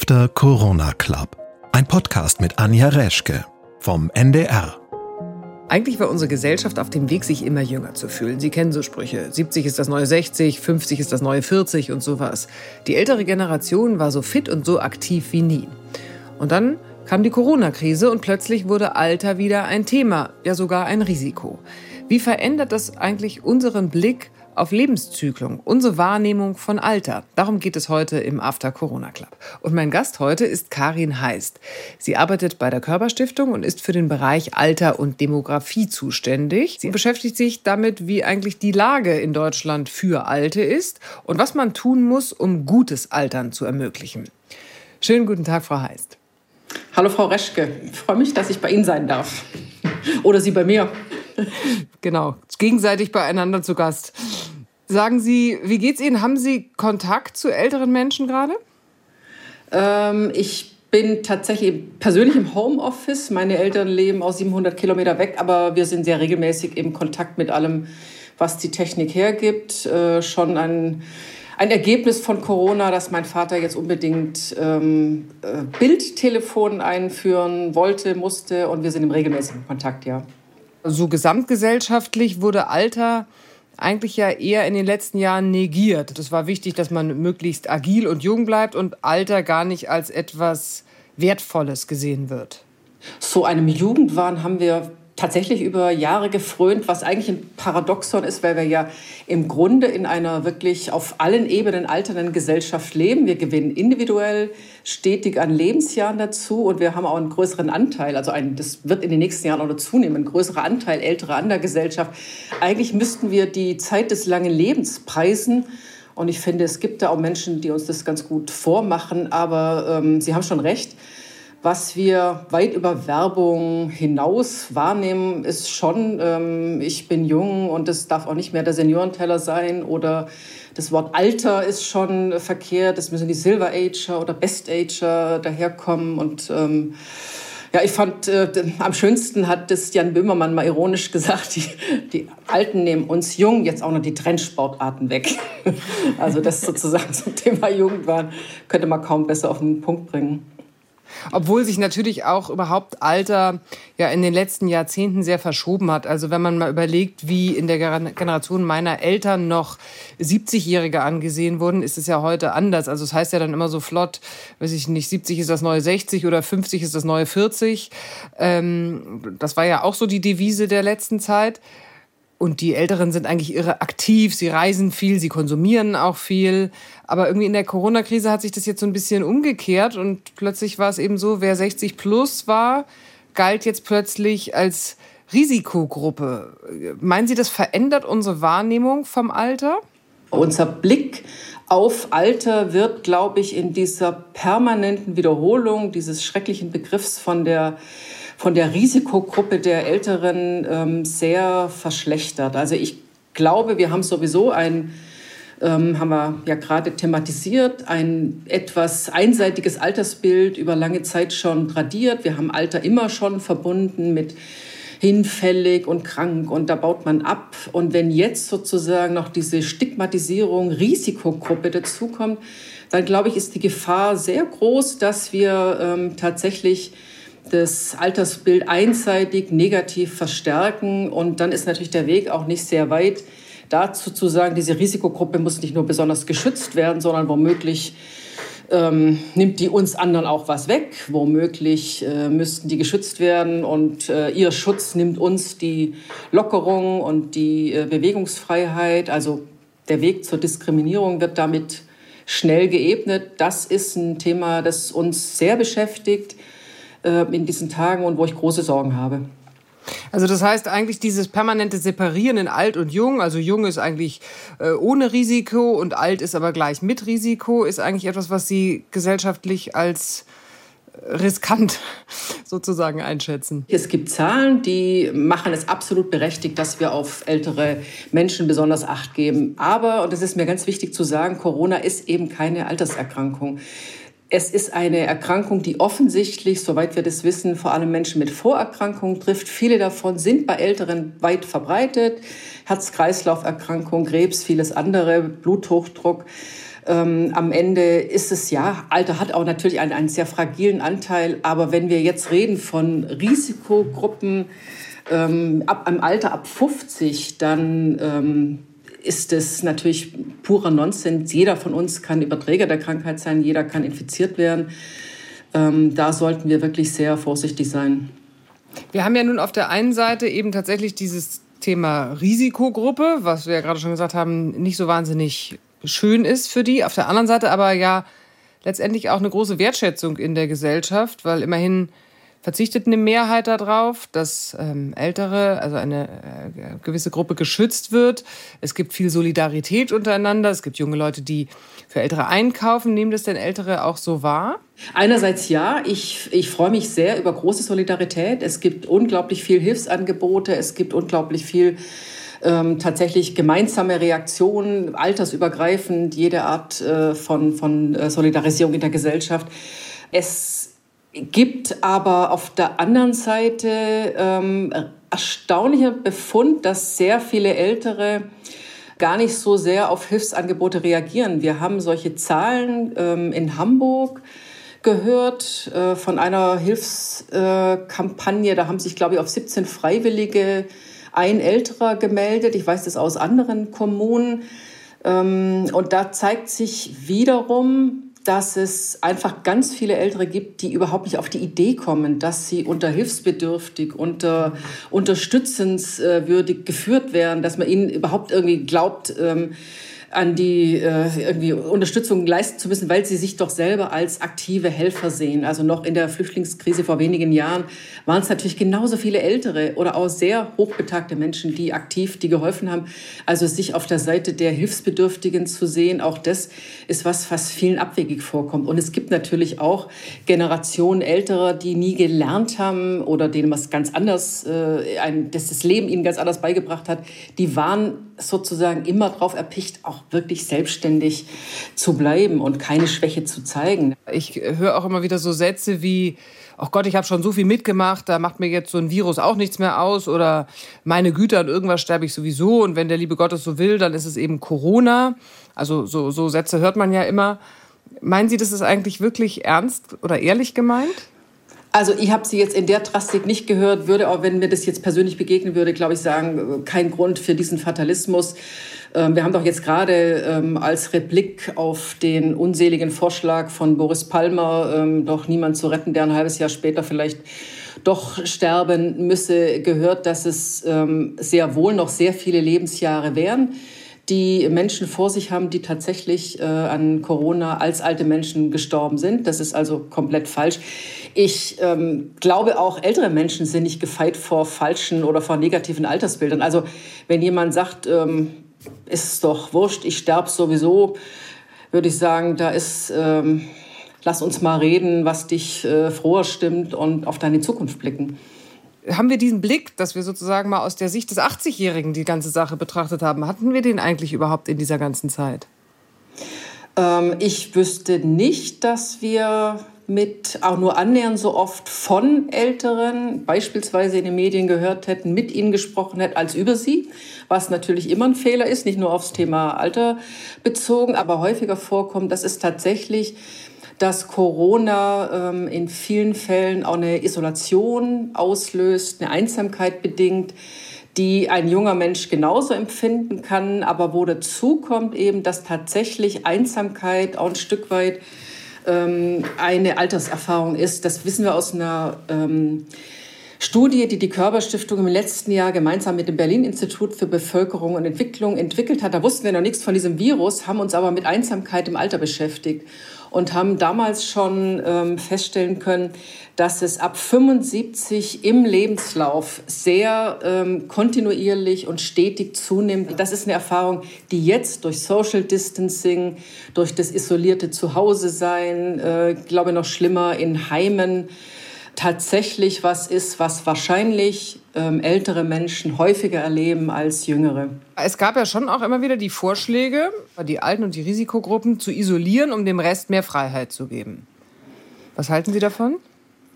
After Corona Club. Ein Podcast mit Anja Reschke vom NDR. Eigentlich war unsere Gesellschaft auf dem Weg, sich immer jünger zu fühlen. Sie kennen so Sprüche. 70 ist das neue 60, 50 ist das neue 40 und sowas. Die ältere Generation war so fit und so aktiv wie nie. Und dann kam die Corona-Krise und plötzlich wurde Alter wieder ein Thema, ja sogar ein Risiko. Wie verändert das eigentlich unseren Blick auf Lebenszyklung, unsere Wahrnehmung von Alter. Darum geht es heute im After Corona Club. Und mein Gast heute ist Karin Heist. Sie arbeitet bei der Körperstiftung und ist für den Bereich Alter und Demografie zuständig. Sie beschäftigt sich damit, wie eigentlich die Lage in Deutschland für Alte ist und was man tun muss, um gutes Altern zu ermöglichen. Schönen guten Tag, Frau Heist. Hallo, Frau Reschke. Ich freue mich, dass ich bei Ihnen sein darf. Oder Sie bei mir. Genau, gegenseitig beieinander zu Gast. Sagen Sie, wie geht's Ihnen? Haben Sie Kontakt zu älteren Menschen gerade? Ähm, ich bin tatsächlich persönlich im Homeoffice. Meine Eltern leben aus 700 Kilometer weg, aber wir sind sehr regelmäßig im Kontakt mit allem, was die Technik hergibt. Äh, schon ein, ein Ergebnis von Corona, dass mein Vater jetzt unbedingt ähm, äh, Bildtelefon einführen wollte, musste und wir sind im regelmäßigen Kontakt, ja. So gesamtgesellschaftlich wurde Alter eigentlich ja eher in den letzten Jahren negiert. Das war wichtig, dass man möglichst agil und jung bleibt und Alter gar nicht als etwas Wertvolles gesehen wird. So einem Jugendwahn haben wir tatsächlich über Jahre gefrönt, was eigentlich ein Paradoxon ist, weil wir ja im Grunde in einer wirklich auf allen Ebenen alternden Gesellschaft leben. Wir gewinnen individuell stetig an Lebensjahren dazu und wir haben auch einen größeren Anteil, also ein, das wird in den nächsten Jahren auch noch zunehmen, ein größerer Anteil älterer an der Gesellschaft. Eigentlich müssten wir die Zeit des langen Lebens preisen. Und ich finde, es gibt da auch Menschen, die uns das ganz gut vormachen, aber ähm, Sie haben schon recht was wir weit über Werbung hinaus wahrnehmen, ist schon, ähm, ich bin jung und das darf auch nicht mehr der Seniorenteller sein oder das Wort Alter ist schon verkehrt, es müssen die Silver Ager oder Best Ager daherkommen und ähm, ja, ich fand, äh, am schönsten hat das Jan Böhmermann mal ironisch gesagt, die, die Alten nehmen uns jung jetzt auch noch die Trendsportarten weg. also das sozusagen zum Thema Jugendwahn könnte man kaum besser auf den Punkt bringen. Obwohl sich natürlich auch überhaupt Alter ja in den letzten Jahrzehnten sehr verschoben hat. Also wenn man mal überlegt, wie in der Generation meiner Eltern noch 70-Jährige angesehen wurden, ist es ja heute anders. Also es das heißt ja dann immer so flott, weiß ich nicht, 70 ist das neue 60 oder 50 ist das neue 40. Ähm, das war ja auch so die Devise der letzten Zeit. Und die Älteren sind eigentlich irre aktiv, sie reisen viel, sie konsumieren auch viel. Aber irgendwie in der Corona-Krise hat sich das jetzt so ein bisschen umgekehrt und plötzlich war es eben so, wer 60 plus war, galt jetzt plötzlich als Risikogruppe. Meinen Sie, das verändert unsere Wahrnehmung vom Alter? Unser Blick auf Alter wird, glaube ich, in dieser permanenten Wiederholung dieses schrecklichen Begriffs von der von der Risikogruppe der Älteren ähm, sehr verschlechtert. Also ich glaube, wir haben sowieso ein ähm, haben wir ja gerade thematisiert, ein etwas einseitiges Altersbild über lange Zeit schon tradiert. Wir haben Alter immer schon verbunden mit hinfällig und krank und da baut man ab. Und wenn jetzt sozusagen noch diese Stigmatisierung, Risikogruppe dazukommt, dann glaube ich, ist die Gefahr sehr groß, dass wir ähm, tatsächlich das Altersbild einseitig negativ verstärken. Und dann ist natürlich der Weg auch nicht sehr weit, dazu zu sagen, diese Risikogruppe muss nicht nur besonders geschützt werden, sondern womöglich ähm, nimmt die uns anderen auch was weg. Womöglich äh, müssten die geschützt werden und äh, ihr Schutz nimmt uns die Lockerung und die äh, Bewegungsfreiheit. Also der Weg zur Diskriminierung wird damit schnell geebnet. Das ist ein Thema, das uns sehr beschäftigt äh, in diesen Tagen und wo ich große Sorgen habe. Also das heißt eigentlich dieses permanente Separieren in alt und jung, also jung ist eigentlich äh, ohne Risiko und alt ist aber gleich mit Risiko, ist eigentlich etwas, was Sie gesellschaftlich als riskant sozusagen einschätzen? Es gibt Zahlen, die machen es absolut berechtigt, dass wir auf ältere Menschen besonders Acht geben. Aber, und das ist mir ganz wichtig zu sagen, Corona ist eben keine Alterserkrankung. Es ist eine Erkrankung, die offensichtlich, soweit wir das wissen, vor allem Menschen mit Vorerkrankungen trifft. Viele davon sind bei Älteren weit verbreitet. Herz-Kreislauf-Erkrankung, Krebs, vieles andere, Bluthochdruck. Ähm, am Ende ist es ja, Alter hat auch natürlich einen, einen sehr fragilen Anteil, aber wenn wir jetzt reden von Risikogruppen ähm, ab einem Alter ab 50, dann ähm, ist es natürlich purer Nonsens. Jeder von uns kann Überträger der Krankheit sein, jeder kann infiziert werden. Ähm, da sollten wir wirklich sehr vorsichtig sein. Wir haben ja nun auf der einen Seite eben tatsächlich dieses Thema Risikogruppe, was wir ja gerade schon gesagt haben, nicht so wahnsinnig schön ist für die. Auf der anderen Seite aber ja letztendlich auch eine große Wertschätzung in der Gesellschaft, weil immerhin verzichtet eine Mehrheit darauf, dass ähm, Ältere, also eine äh, gewisse Gruppe geschützt wird. Es gibt viel Solidarität untereinander. Es gibt junge Leute, die für Ältere einkaufen. Nehmen das denn Ältere auch so wahr? Einerseits ja, ich, ich freue mich sehr über große Solidarität. Es gibt unglaublich viel Hilfsangebote. Es gibt unglaublich viel ähm, tatsächlich gemeinsame Reaktionen, altersübergreifend, jede Art äh, von, von äh, Solidarisierung in der Gesellschaft. Es gibt aber auf der anderen Seite ähm, erstaunlicher Befund, dass sehr viele Ältere gar nicht so sehr auf Hilfsangebote reagieren. Wir haben solche Zahlen ähm, in Hamburg gehört äh, von einer Hilfskampagne. Da haben sich, glaube ich, auf 17 Freiwillige ein Älterer gemeldet. Ich weiß das aus anderen Kommunen. Ähm, und da zeigt sich wiederum, dass es einfach ganz viele Ältere gibt, die überhaupt nicht auf die Idee kommen, dass sie unter hilfsbedürftig, unter unterstützenswürdig geführt werden, dass man ihnen überhaupt irgendwie glaubt, ähm, an die äh, irgendwie Unterstützung leisten zu müssen, weil sie sich doch selber als aktive Helfer sehen. Also noch in der Flüchtlingskrise vor wenigen Jahren waren es natürlich genauso viele ältere oder auch sehr hochbetagte Menschen, die aktiv, die geholfen haben. Also sich auf der Seite der Hilfsbedürftigen zu sehen, auch das ist was, was vielen abwegig vorkommt. Und es gibt natürlich auch Generationen älterer, die nie gelernt haben oder denen was ganz anders, äh, ein, dass das Leben ihnen ganz anders beigebracht hat. Die waren sozusagen immer darauf erpicht, auch wirklich selbstständig zu bleiben und keine Schwäche zu zeigen. Ich höre auch immer wieder so Sätze wie, ach oh Gott, ich habe schon so viel mitgemacht, da macht mir jetzt so ein Virus auch nichts mehr aus oder meine Güter und irgendwas sterbe ich sowieso und wenn der liebe Gott es so will, dann ist es eben Corona. Also so, so Sätze hört man ja immer. Meinen Sie, das ist eigentlich wirklich ernst oder ehrlich gemeint? Also ich habe sie jetzt in der Drastik nicht gehört, würde auch, wenn mir das jetzt persönlich begegnen würde, glaube ich, sagen, kein Grund für diesen Fatalismus. Ähm, wir haben doch jetzt gerade ähm, als Replik auf den unseligen Vorschlag von Boris Palmer, ähm, doch niemand zu retten, der ein halbes Jahr später vielleicht doch sterben müsse, gehört, dass es sehr wohl noch sehr viele Lebensjahre wären die Menschen vor sich haben, die tatsächlich äh, an Corona als alte Menschen gestorben sind. Das ist also komplett falsch. Ich ähm, glaube auch, ältere Menschen sind nicht gefeit vor falschen oder vor negativen Altersbildern. Also wenn jemand sagt, ähm, ist doch wurscht, ich sterbe sowieso, würde ich sagen, da ist, ähm, lass uns mal reden, was dich äh, froher stimmt und auf deine Zukunft blicken haben wir diesen Blick, dass wir sozusagen mal aus der Sicht des 80-Jährigen die ganze Sache betrachtet haben? Hatten wir den eigentlich überhaupt in dieser ganzen Zeit? Ähm, ich wüsste nicht, dass wir mit auch nur annähernd so oft von Älteren, beispielsweise in den Medien gehört hätten, mit ihnen gesprochen hätten als über sie, was natürlich immer ein Fehler ist, nicht nur aufs Thema Alter bezogen, aber häufiger vorkommt, dass es tatsächlich dass Corona ähm, in vielen Fällen auch eine Isolation auslöst, eine Einsamkeit bedingt, die ein junger Mensch genauso empfinden kann, aber wo dazu kommt eben, dass tatsächlich Einsamkeit auch ein Stück weit ähm, eine Alterserfahrung ist. Das wissen wir aus einer ähm, Studie, die die Körperstiftung im letzten Jahr gemeinsam mit dem Berlin-Institut für Bevölkerung und Entwicklung entwickelt hat. Da wussten wir noch nichts von diesem Virus, haben uns aber mit Einsamkeit im Alter beschäftigt und haben damals schon ähm, feststellen können, dass es ab 75 im Lebenslauf sehr ähm, kontinuierlich und stetig zunimmt. Das ist eine Erfahrung, die jetzt durch Social Distancing, durch das isolierte Zuhause-Sein, äh, glaube noch schlimmer in Heimen, tatsächlich was ist, was wahrscheinlich ältere Menschen häufiger erleben als jüngere. Es gab ja schon auch immer wieder die Vorschläge, die Alten und die Risikogruppen zu isolieren, um dem Rest mehr Freiheit zu geben. Was halten Sie davon?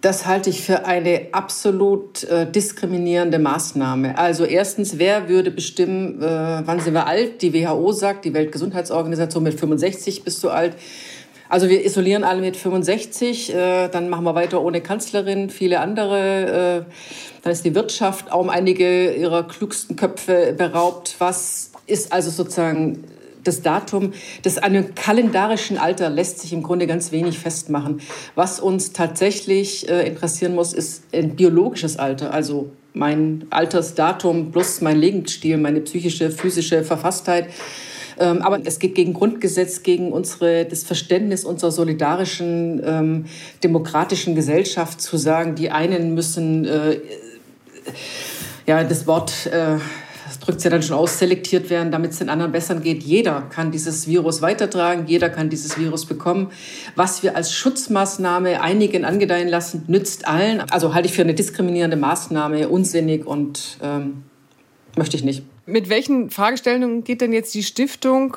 Das halte ich für eine absolut äh, diskriminierende Maßnahme. Also erstens, wer würde bestimmen, äh, wann sind wir alt? Die WHO sagt, die Weltgesundheitsorganisation mit 65 bist du alt. Also wir isolieren alle mit 65, äh, dann machen wir weiter ohne Kanzlerin, viele andere. Äh, dann ist die Wirtschaft auch um einige ihrer klügsten Köpfe beraubt. Was ist also sozusagen das Datum des einem kalendarischen Alter lässt sich im Grunde ganz wenig festmachen. Was uns tatsächlich äh, interessieren muss, ist ein biologisches Alter, also mein Altersdatum plus mein Lebensstil, meine psychische, physische Verfasstheit. Ähm, aber es geht gegen Grundgesetz, gegen unsere, das Verständnis unserer solidarischen, ähm, demokratischen Gesellschaft zu sagen, die einen müssen, äh, ja, das Wort, äh, das drückt es ja dann schon aus, selektiert werden, damit es den anderen besser geht. Jeder kann dieses Virus weitertragen, jeder kann dieses Virus bekommen. Was wir als Schutzmaßnahme einigen angedeihen lassen, nützt allen. Also halte ich für eine diskriminierende Maßnahme, unsinnig und ähm, möchte ich nicht. Mit welchen Fragestellungen geht denn jetzt die Stiftung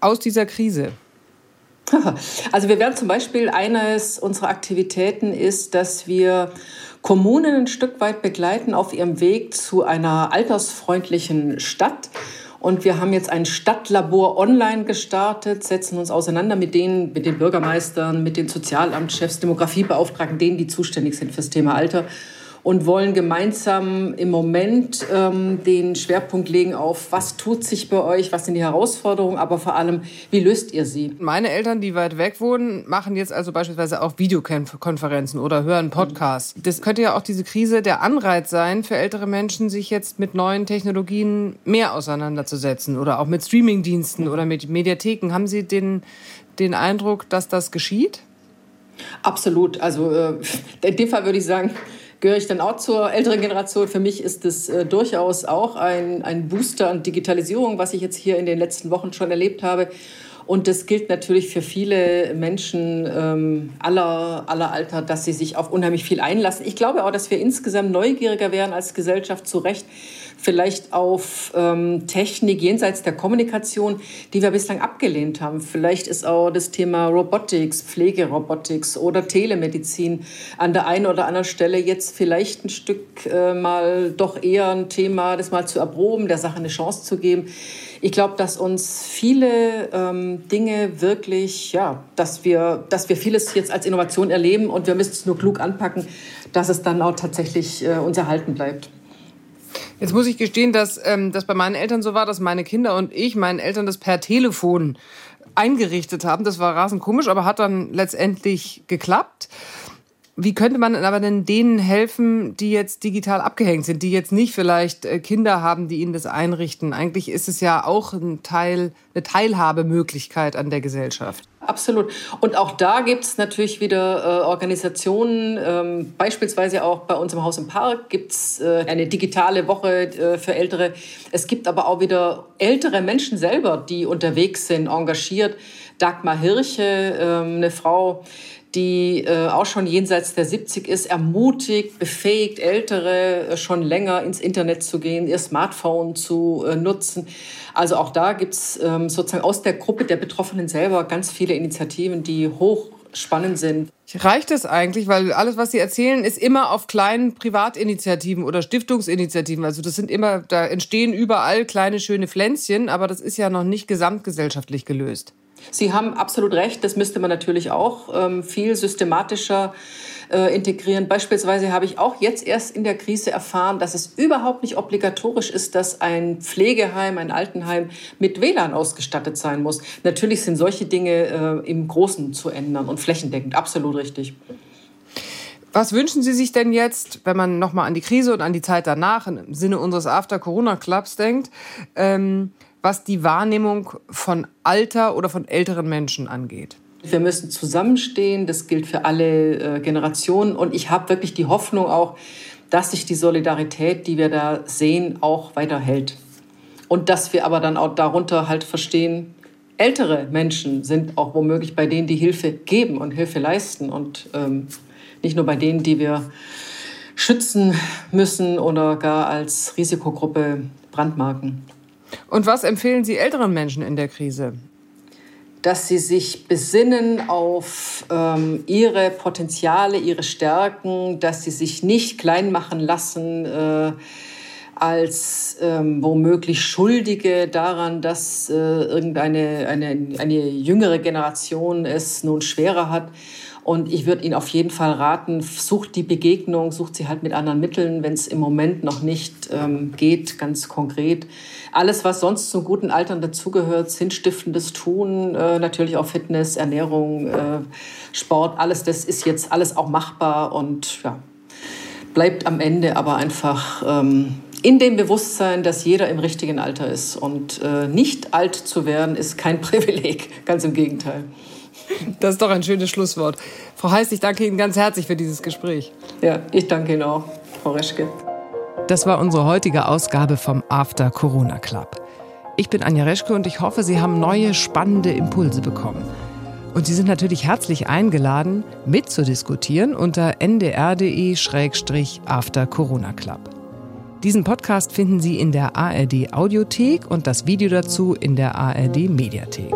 aus dieser Krise? Also wir werden zum Beispiel, eines unserer Aktivitäten ist, dass wir Kommunen ein Stück weit begleiten auf ihrem Weg zu einer altersfreundlichen Stadt. Und wir haben jetzt ein Stadtlabor online gestartet, setzen uns auseinander mit denen, mit den Bürgermeistern, mit den Sozialamtschefs, Demografiebeauftragten, denen, die zuständig sind fürs Thema Alter und wollen gemeinsam im Moment ähm, den Schwerpunkt legen auf, was tut sich bei euch, was sind die Herausforderungen, aber vor allem, wie löst ihr sie? Meine Eltern, die weit weg wohnen, machen jetzt also beispielsweise auch Videokonferenzen oder hören Podcasts. Das könnte ja auch diese Krise der Anreiz sein, für ältere Menschen, sich jetzt mit neuen Technologien mehr auseinanderzusetzen oder auch mit Streamingdiensten oder mit Mediatheken. Haben Sie den, den Eindruck, dass das geschieht? Absolut. Also äh, in dem Fall würde ich sagen, gehöre ich dann auch zur älteren Generation. Für mich ist es äh, durchaus auch ein, ein Booster an Digitalisierung, was ich jetzt hier in den letzten Wochen schon erlebt habe. Und das gilt natürlich für viele Menschen ähm, aller, aller Alter, dass sie sich auf unheimlich viel einlassen. Ich glaube auch, dass wir insgesamt neugieriger werden als Gesellschaft zu Recht vielleicht auf ähm, Technik jenseits der Kommunikation, die wir bislang abgelehnt haben. Vielleicht ist auch das Thema Robotics, Pflegerobotics oder Telemedizin an der einen oder anderen Stelle jetzt vielleicht ein Stück äh, mal doch eher ein Thema, das mal zu erproben, der Sache eine Chance zu geben. Ich glaube, dass uns viele ähm, Dinge wirklich, ja, dass wir, dass wir vieles jetzt als Innovation erleben und wir müssen es nur klug anpacken, dass es dann auch tatsächlich äh, uns erhalten bleibt. Jetzt muss ich gestehen, dass ähm, das bei meinen Eltern so war, dass meine Kinder und ich meinen Eltern das per Telefon eingerichtet haben. Das war rasend komisch, aber hat dann letztendlich geklappt. Wie könnte man aber denn denen helfen, die jetzt digital abgehängt sind, die jetzt nicht vielleicht äh, Kinder haben, die ihnen das einrichten? Eigentlich ist es ja auch ein Teil, eine Teilhabemöglichkeit an der Gesellschaft. Absolut. Und auch da gibt es natürlich wieder äh, Organisationen, ähm, beispielsweise auch bei uns im Haus im Park gibt es äh, eine digitale Woche äh, für Ältere. Es gibt aber auch wieder ältere Menschen selber, die unterwegs sind, engagiert. Dagmar Hirche, ähm, eine Frau, die äh, auch schon jenseits der 70 ist, ermutigt, befähigt Ältere äh, schon länger ins Internet zu gehen, ihr Smartphone zu äh, nutzen. Also auch da gibt es ähm, sozusagen aus der Gruppe der Betroffenen selber ganz viele Initiativen, die hoch spannend sind. Reicht es eigentlich, weil alles, was Sie erzählen, ist immer auf kleinen Privatinitiativen oder Stiftungsinitiativen. Also das sind immer, da entstehen überall kleine schöne Pflänzchen, aber das ist ja noch nicht gesamtgesellschaftlich gelöst. Sie haben absolut recht, das müsste man natürlich auch ähm, viel systematischer äh, integrieren. Beispielsweise habe ich auch jetzt erst in der Krise erfahren, dass es überhaupt nicht obligatorisch ist, dass ein Pflegeheim, ein Altenheim mit WLAN ausgestattet sein muss. Natürlich sind solche Dinge äh, im Großen zu ändern und flächendeckend, absolut richtig. Was wünschen Sie sich denn jetzt, wenn man nochmal an die Krise und an die Zeit danach im Sinne unseres After-Corona-Clubs denkt? Ähm was die Wahrnehmung von Alter oder von älteren Menschen angeht? Wir müssen zusammenstehen, das gilt für alle äh, Generationen. Und ich habe wirklich die Hoffnung auch, dass sich die Solidarität, die wir da sehen, auch weiterhält. Und dass wir aber dann auch darunter halt verstehen, ältere Menschen sind auch womöglich bei denen, die Hilfe geben und Hilfe leisten und ähm, nicht nur bei denen, die wir schützen müssen oder gar als Risikogruppe brandmarken. Und was empfehlen Sie älteren Menschen in der Krise? dass sie sich besinnen auf ähm, ihre Potenziale, ihre Stärken, dass sie sich nicht klein machen lassen äh, als ähm, womöglich Schuldige daran, dass äh, irgendeine eine, eine jüngere Generation es nun schwerer hat. Und ich würde Ihnen auf jeden Fall raten, sucht die Begegnung, sucht sie halt mit anderen Mitteln, wenn es im Moment noch nicht ähm, geht, ganz konkret. Alles, was sonst zum guten Altern dazugehört, sinnstiftendes Tun, äh, natürlich auch Fitness, Ernährung, äh, Sport, alles das ist jetzt alles auch machbar und ja, bleibt am Ende aber einfach ähm, in dem Bewusstsein, dass jeder im richtigen Alter ist. Und äh, nicht alt zu werden, ist kein Privileg, ganz im Gegenteil. Das ist doch ein schönes Schlusswort. Frau Heiß, ich danke Ihnen ganz herzlich für dieses Gespräch. Ja, ich danke Ihnen auch, Frau Reschke. Das war unsere heutige Ausgabe vom After Corona Club. Ich bin Anja Reschke und ich hoffe, Sie haben neue spannende Impulse bekommen. Und Sie sind natürlich herzlich eingeladen, mitzudiskutieren unter ndr.de-after Corona Club. Diesen Podcast finden Sie in der ARD Audiothek und das Video dazu in der ARD Mediathek.